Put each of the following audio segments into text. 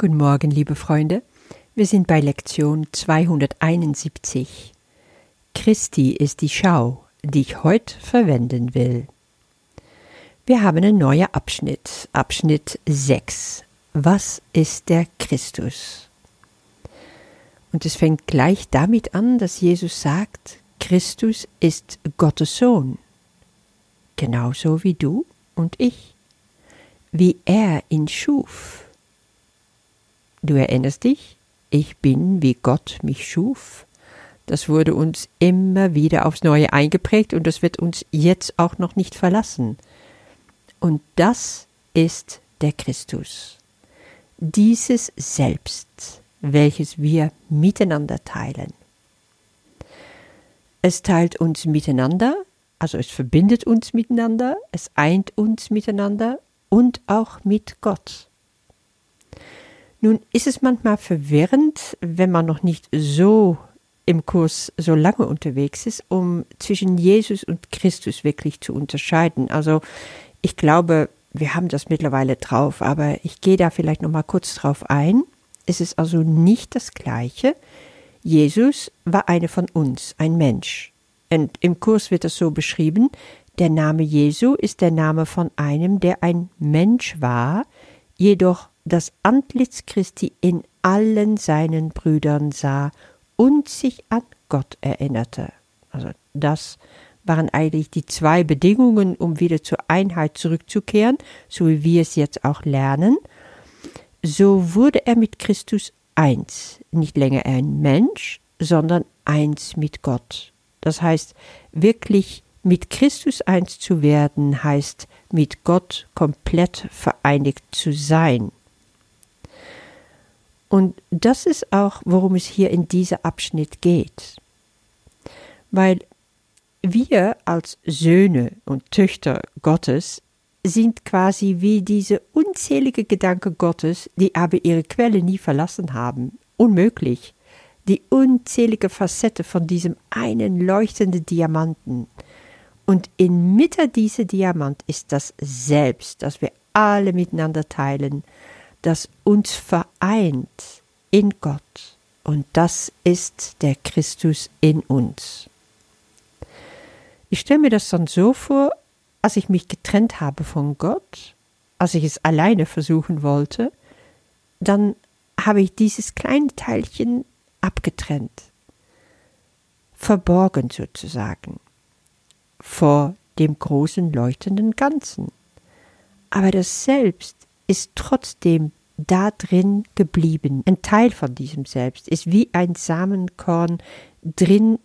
Guten Morgen, liebe Freunde. Wir sind bei Lektion 271. Christi ist die Schau, die ich heute verwenden will. Wir haben einen neuen Abschnitt, Abschnitt 6. Was ist der Christus? Und es fängt gleich damit an, dass Jesus sagt, Christus ist Gottes Sohn, genauso wie du und ich, wie er ihn schuf. Du erinnerst dich, ich bin, wie Gott mich schuf. Das wurde uns immer wieder aufs Neue eingeprägt und das wird uns jetzt auch noch nicht verlassen. Und das ist der Christus. Dieses Selbst, welches wir miteinander teilen. Es teilt uns miteinander, also es verbindet uns miteinander, es eint uns miteinander und auch mit Gott. Nun ist es manchmal verwirrend, wenn man noch nicht so im Kurs so lange unterwegs ist, um zwischen Jesus und Christus wirklich zu unterscheiden. Also ich glaube, wir haben das mittlerweile drauf, aber ich gehe da vielleicht noch mal kurz drauf ein. Es ist also nicht das Gleiche. Jesus war eine von uns, ein Mensch. Und im Kurs wird das so beschrieben, der Name Jesu ist der Name von einem, der ein Mensch war, jedoch das Antlitz Christi in allen seinen Brüdern sah und sich an Gott erinnerte. Also das waren eigentlich die zwei Bedingungen, um wieder zur Einheit zurückzukehren, so wie wir es jetzt auch lernen. So wurde er mit Christus eins, nicht länger ein Mensch, sondern eins mit Gott. Das heißt, wirklich mit Christus eins zu werden, heißt mit Gott komplett vereinigt zu sein. Und das ist auch, worum es hier in diesem Abschnitt geht. Weil wir als Söhne und Töchter Gottes sind quasi wie diese unzählige Gedanken Gottes, die aber ihre Quelle nie verlassen haben. Unmöglich. Die unzählige Facette von diesem einen leuchtenden Diamanten. Und inmitten dieser Diamant ist das Selbst, das wir alle miteinander teilen, das uns vereint in Gott. Und das ist der Christus in uns. Ich stelle mir das dann so vor, als ich mich getrennt habe von Gott, als ich es alleine versuchen wollte, dann habe ich dieses kleine Teilchen abgetrennt, verborgen sozusagen, vor dem großen leuchtenden Ganzen. Aber das Selbst ist trotzdem da drin geblieben. Ein Teil von diesem Selbst ist wie ein Samenkorn drin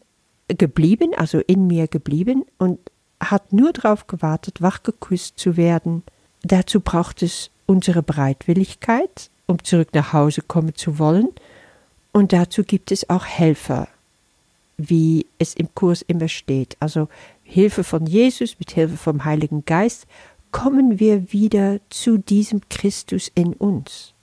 geblieben, also in mir geblieben und hat nur darauf gewartet, wachgeküsst zu werden. Dazu braucht es unsere Bereitwilligkeit, um zurück nach Hause kommen zu wollen. Und dazu gibt es auch Helfer, wie es im Kurs immer steht. Also Hilfe von Jesus mit Hilfe vom Heiligen Geist kommen wir wieder zu diesem Christus in uns.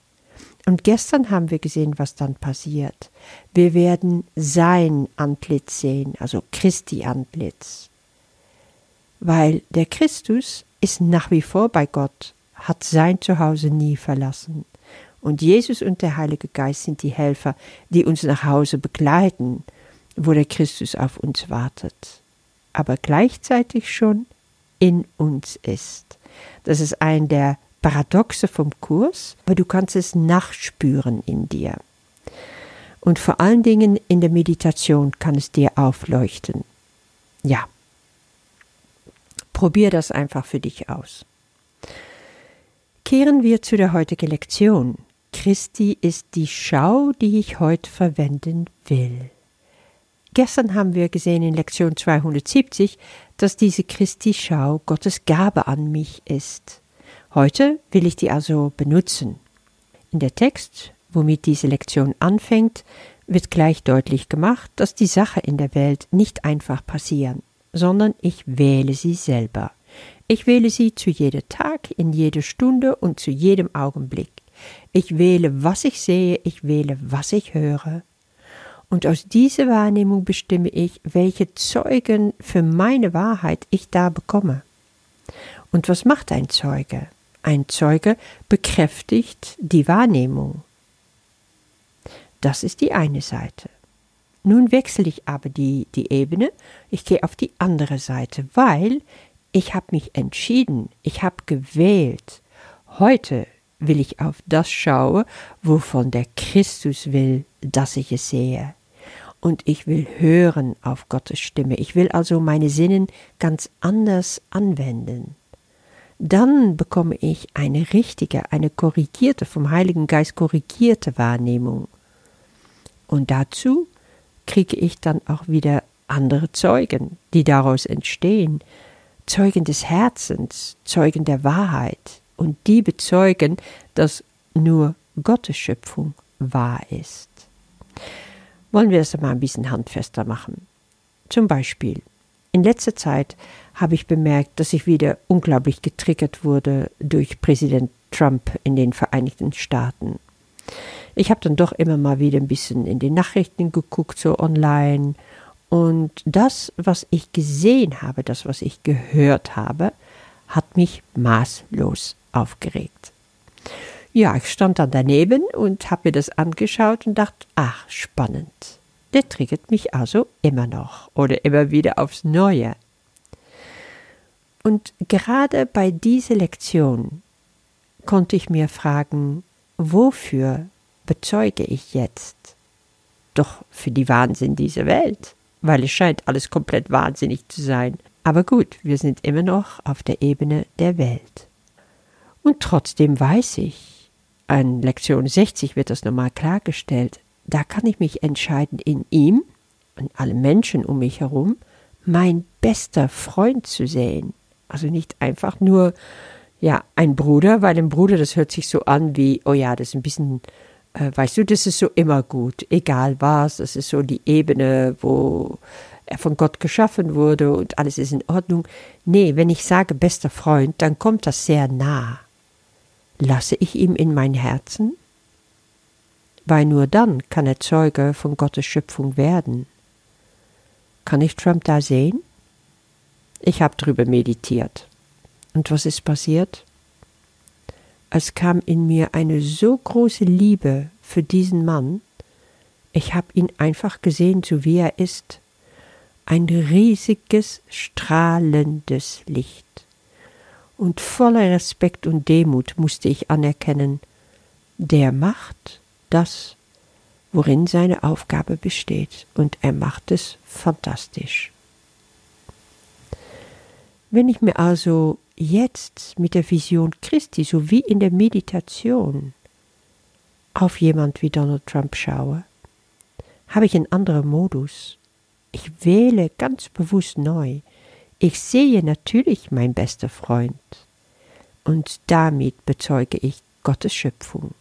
Und gestern haben wir gesehen, was dann passiert. Wir werden sein Antlitz sehen, also Christi Antlitz. Weil der Christus ist nach wie vor bei Gott, hat sein Zuhause nie verlassen. Und Jesus und der Heilige Geist sind die Helfer, die uns nach Hause begleiten, wo der Christus auf uns wartet, aber gleichzeitig schon in uns ist. Das ist ein der Paradoxe vom Kurs, aber du kannst es nachspüren in dir. Und vor allen Dingen in der Meditation kann es dir aufleuchten. Ja. Probier das einfach für dich aus. Kehren wir zu der heutigen Lektion. Christi ist die Schau, die ich heute verwenden will. Gestern haben wir gesehen in Lektion 270, dass diese Christi-Schau Gottes Gabe an mich ist. Heute will ich die also benutzen. In der Text, womit diese Lektion anfängt, wird gleich deutlich gemacht, dass die Sache in der Welt nicht einfach passieren, sondern ich wähle sie selber. Ich wähle sie zu jedem Tag, in jeder Stunde und zu jedem Augenblick. Ich wähle, was ich sehe, ich wähle, was ich höre, und aus dieser Wahrnehmung bestimme ich, welche Zeugen für meine Wahrheit ich da bekomme. Und was macht ein Zeuge? Ein Zeuge bekräftigt die Wahrnehmung. Das ist die eine Seite. Nun wechsle ich aber die, die Ebene, ich gehe auf die andere Seite, weil ich habe mich entschieden, ich habe gewählt. Heute will ich auf das schauen, wovon der Christus will, dass ich es sehe. Und ich will hören auf Gottes Stimme. Ich will also meine Sinnen ganz anders anwenden. Dann bekomme ich eine richtige, eine korrigierte, vom Heiligen Geist korrigierte Wahrnehmung. Und dazu kriege ich dann auch wieder andere Zeugen, die daraus entstehen, Zeugen des Herzens, Zeugen der Wahrheit, und die bezeugen, dass nur Gottes Schöpfung wahr ist. Wollen wir das mal ein bisschen handfester machen? Zum Beispiel, in letzter Zeit habe ich bemerkt, dass ich wieder unglaublich getriggert wurde durch Präsident Trump in den Vereinigten Staaten. Ich habe dann doch immer mal wieder ein bisschen in den Nachrichten geguckt, so online. Und das, was ich gesehen habe, das, was ich gehört habe, hat mich maßlos aufgeregt. Ja, ich stand dann daneben und habe mir das angeschaut und dachte, ach, spannend. Der triggert mich also immer noch oder immer wieder aufs Neue. Und gerade bei dieser Lektion konnte ich mir fragen, wofür bezeuge ich jetzt? Doch für die Wahnsinn dieser Welt, weil es scheint alles komplett wahnsinnig zu sein. Aber gut, wir sind immer noch auf der Ebene der Welt. Und trotzdem weiß ich, an Lektion 60 wird das nochmal klargestellt, da kann ich mich entscheiden, in ihm und allen Menschen um mich herum mein bester Freund zu sehen. Also nicht einfach nur, ja, ein Bruder, weil ein Bruder, das hört sich so an wie, oh ja, das ist ein bisschen, äh, weißt du, das ist so immer gut, egal was, das ist so die Ebene, wo er von Gott geschaffen wurde und alles ist in Ordnung. Nee, wenn ich sage bester Freund, dann kommt das sehr nah. Lasse ich ihm in mein Herzen? Weil nur dann kann er Zeuge von Gottes Schöpfung werden. Kann ich Trump da sehen? Ich habe drüber meditiert. Und was ist passiert? Es kam in mir eine so große Liebe für diesen Mann, ich habe ihn einfach gesehen, so wie er ist. Ein riesiges, strahlendes Licht und voller Respekt und Demut musste ich anerkennen, der macht das, worin seine Aufgabe besteht, und er macht es fantastisch. Wenn ich mir also jetzt mit der Vision Christi sowie in der Meditation auf jemand wie Donald Trump schaue, habe ich einen anderen Modus. Ich wähle ganz bewusst neu, ich sehe natürlich mein bester Freund, und damit bezeuge ich Gottes Schöpfung.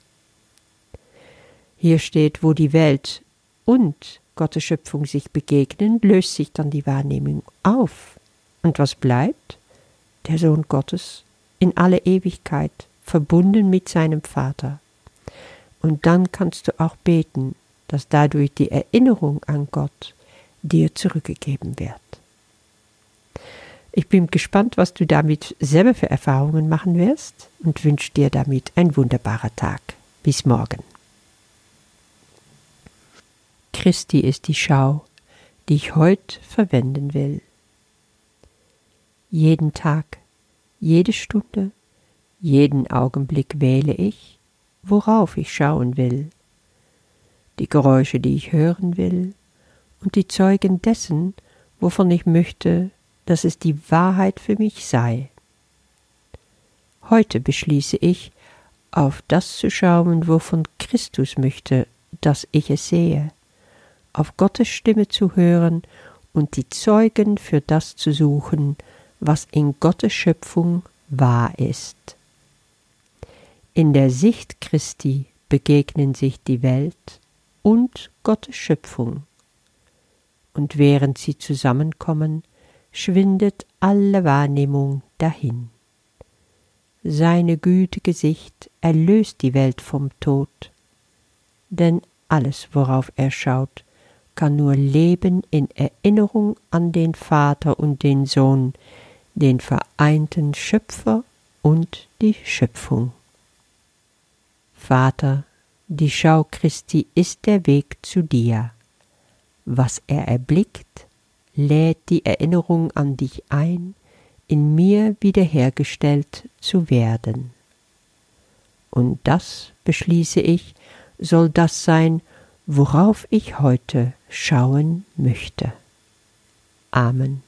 Hier steht, wo die Welt und Gottes Schöpfung sich begegnen, löst sich dann die Wahrnehmung auf. Und was bleibt? Der Sohn Gottes in alle Ewigkeit, verbunden mit seinem Vater. Und dann kannst du auch beten, dass dadurch die Erinnerung an Gott dir zurückgegeben wird. Ich bin gespannt, was du damit selber für Erfahrungen machen wirst und wünsche dir damit ein wunderbarer Tag. Bis morgen. Christi ist die Schau, die ich heute verwenden will. Jeden Tag, jede Stunde, jeden Augenblick wähle ich, worauf ich schauen will, die Geräusche, die ich hören will, und die Zeugen dessen, wovon ich möchte, dass es die Wahrheit für mich sei. Heute beschließe ich, auf das zu schauen, wovon Christus möchte, dass ich es sehe, auf Gottes Stimme zu hören und die Zeugen für das zu suchen, was in Gottes Schöpfung wahr ist. In der Sicht Christi begegnen sich die Welt und Gottes Schöpfung, und während sie zusammenkommen, schwindet alle Wahrnehmung dahin. Seine gütige Sicht erlöst die Welt vom Tod, denn alles, worauf er schaut, kann nur leben in Erinnerung an den Vater und den Sohn, den vereinten Schöpfer und die Schöpfung. Vater, Die Schau Christi ist der Weg zu dir. Was er erblickt, lädt die Erinnerung an dich ein, in mir wiederhergestellt zu werden. Und das, beschließe ich, soll das sein, worauf ich heute schauen möchte. Amen.